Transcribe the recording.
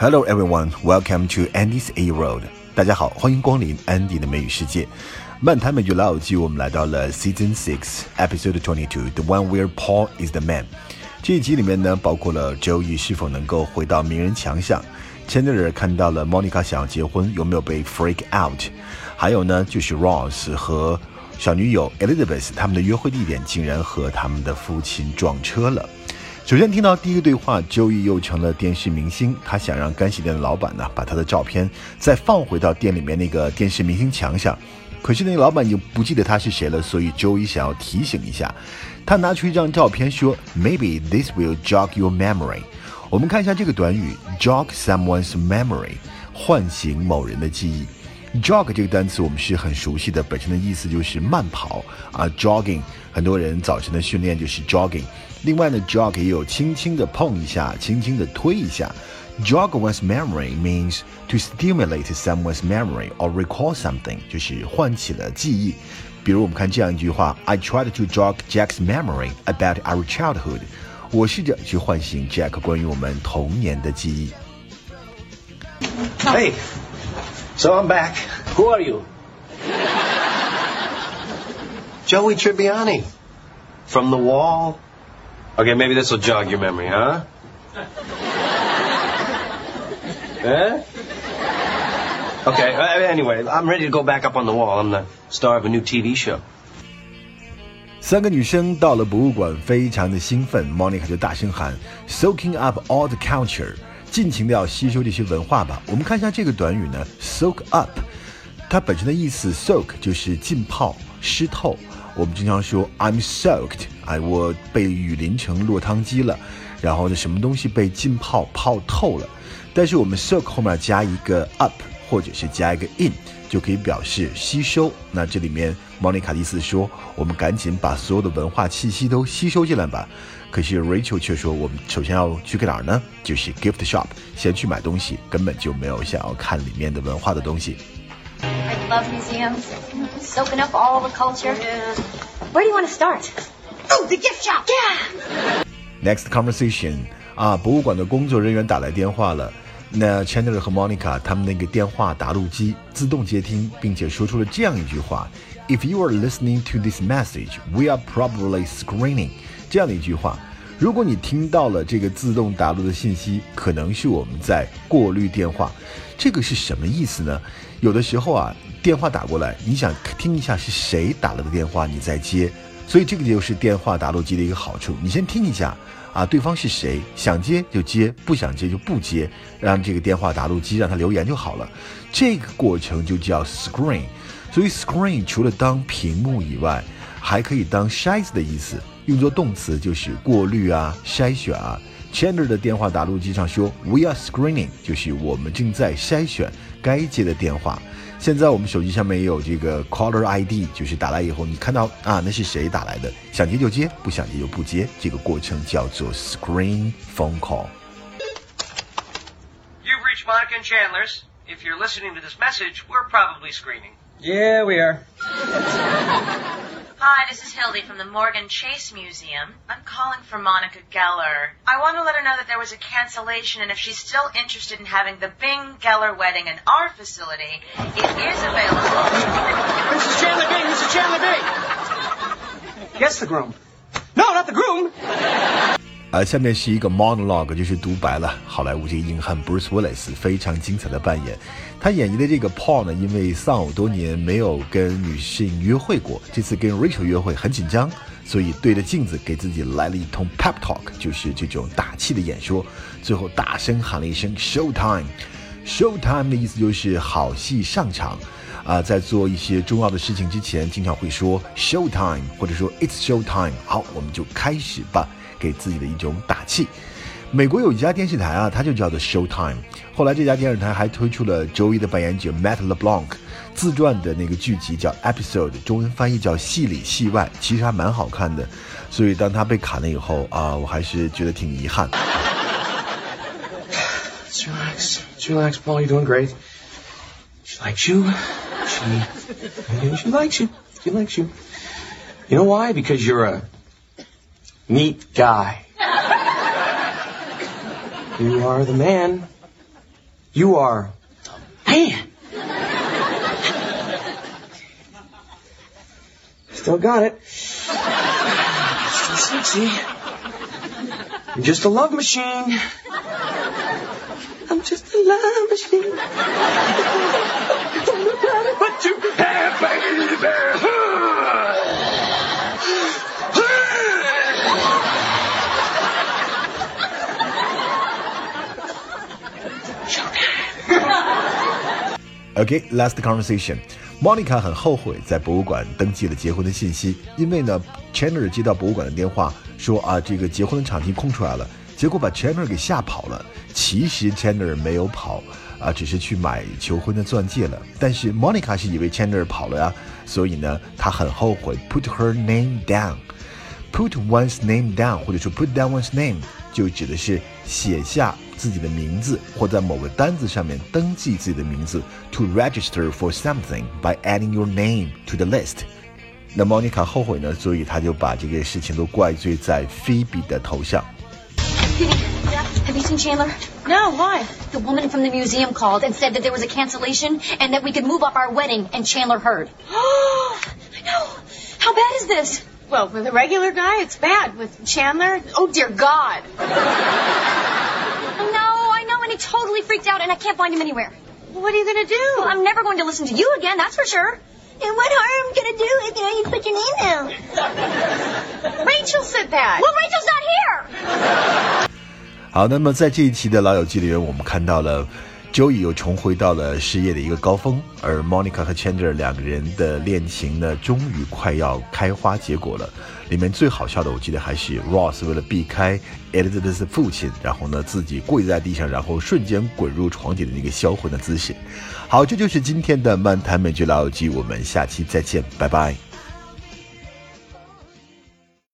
Hello everyone, welcome to Andy's A Road. 大家好，欢迎光临 Andy 的美语世界。漫谈美剧老友记，我们来到了 Season Six, Episode Twenty Two, the one where Paul is the man。这一集里面呢，包括了周易是否能够回到名人强项，Chandler 看到了 Monica 想要结婚，有没有被 freak out？还有呢，就是 Ross 和小女友 Elizabeth 他们的约会地点竟然和他们的父亲撞车了。首先听到第一个对话，周易又成了电视明星。他想让干洗店的老板呢，把他的照片再放回到店里面那个电视明星墙上。可是那个老板已经不记得他是谁了，所以周一想要提醒一下。他拿出一张照片说：“Maybe this will jog your memory。”我们看一下这个短语：jog someone's memory，唤醒某人的记忆。jog 这个单词我们是很熟悉的，本身的意思就是慢跑啊，jogging。很多人早晨的训练就是 jogging。另外呢，jog 也有轻轻的碰一下，轻轻的推一下。Jog one's memory means to stimulate someone's memory or recall something，就是唤起了记忆。比如我们看这样一句话：I tried to jog Jack's memory about our childhood。我试着去唤醒 Jack 关于我们童年的记忆。Hey, so I'm back. Who are you? Joey Tribbiani. From the wall. Okay, maybe this will jog your memory, huh? eh? Okay, uh, anyway, I'm ready to go back up on the wall. I'm the star of a new TV show. 三个女生到了博物馆，非常的兴奋。Monica 就大声喊：“Soaking up all the culture，尽情的要吸收这些文化吧。”我们看一下这个短语呢，“soak up”，它本身的意思，soak 就是浸泡、湿透。 我们经常说 I'm soaked，哎，我被雨淋成落汤鸡了。然后呢，什么东西被浸泡泡透了？但是我们 soak 后面加一个 up，或者是加一个 in，就可以表示吸收。那这里面莫妮卡的意思说，我们赶紧把所有的文化气息都吸收进来吧。可是 Rachel 却说，我们首先要去个哪儿呢？就是 gift shop，先去买东西，根本就没有想要看里面的文化的东西。I love museums, soaking up all the culture. Where do you want to start? Oh, the gift shop. Yeah. Next conversation 啊，博物馆的工作人员打来电话了。那 Chandler 和 Monica 他们那个电话答录机自动接听，并且说出了这样一句话：“If you are listening to this message, we are probably screening。”这样的一句话。如果你听到了这个自动答录的信息，可能是我们在过滤电话。这个是什么意思呢？有的时候啊， 电话打过来，你想听一下是谁打了的电话，你再接。所以这个就是电话打录机的一个好处，你先听一下啊，对方是谁，想接就接，不想接就不接，让这个电话打录机让他留言就好了。这个过程就叫 screen。所以 screen 除了当屏幕以外，还可以当筛子的意思。用作动词就是过滤啊、筛选啊。Chandler 的电话打录机上说：“We are screening，就是我们正在筛选该接的电话。”现在我们手机上面也有这个 caller ID，就是打来以后你看到啊，那是谁打来的，想接就接，不想接就不接。这个过程叫做 screen phone call。You've reached Monica and Chandler's. If you're listening to this message, we're probably screening. Yeah, we are. Hi, this is Hildy from the Morgan Chase Museum. I'm calling for Monica Geller. I want to let her know that there was a cancellation, and if she's still interested in having the Bing Geller wedding in our facility, it is available. Mrs. Chandler Bing, Mrs. Chandler Bing. Yes, the groom. No, not the groom. 而下面是一个 monologue，就是独白了。好莱坞这个硬汉 Bruce Willis 非常精彩的扮演。他演绎的这个 Paul 呢，因为丧偶多年没有跟女性约会过，这次跟 Rachel 约会很紧张，所以对着镜子给自己来了一通 pep talk，就是这种打气的演说。最后大声喊了一声 show time。show time 的意思就是好戏上场。啊，在做一些重要的事情之前，经常会说 show time，或者说 it's show time。好，我们就开始吧。给自己的一种打气。美国有一家电视台啊，它就叫做 Showtime。后来这家电视台还推出了周一的扮演者 Matt LeBlanc 自传的那个剧集叫 Episode，中文翻译叫戏里戏外，其实还蛮好看的。所以当他被砍了以后啊，我还是觉得挺遗憾。Relax, relax, Paul. You're doing great. She likes you. She, she likes you. She likes you. You know why? Because you're a neat guy. you are the man. You are a man. Still got it. Still sexy. I'm just a love machine. I'm just a love machine. Don't know But you have, OK，last conversation. Monica 很后悔在博物馆登记了结婚的信息，因为呢，Chandler 接到博物馆的电话说啊，这个结婚的场地空出来了，结果把 Chandler 给吓跑了。其实 Chandler 没有跑啊，只是去买求婚的钻戒了。但是 Monica 是以为 Chandler 跑了呀，所以呢，她很后悔。Put her name down. Put one's name down，或者说 put down one's name，就指的是写下自己的名字，或在某个单子上面登记自己的名字。To register for something by adding your name to the list。那 Monica 后悔呢，所以她就把这个事情都怪罪在 Phoebe 的头上。Have you seen Chandler? No, why? The woman from the museum called and said that there was a cancellation and that we could move up our wedding, and Chandler heard. I know. How bad is this? Well, with a regular guy, it's bad. With Chandler, oh dear God. totally freaked out, and I can't find him anywhere. What are you gonna do? Well, I'm never going to listen to you again, that's for sure. And what harm can I do if you know you put your name down? Rachel said that. Well, Rachel's not here. 好，那么在这一期的老友记里面，我们看到了 Joey 又重回到了事业的一个高峰，而 Monica 和 Chandler 两个人的恋情呢，终于快要开花结果了。里面最好笑的，我记得还是 Ross 为了避开 Elizabeth 的父亲，然后呢自己跪在地上，然后瞬间滚入床底的那个销魂的姿势。好，这就是今天的漫谈美剧老友记，我们下期再见，拜拜。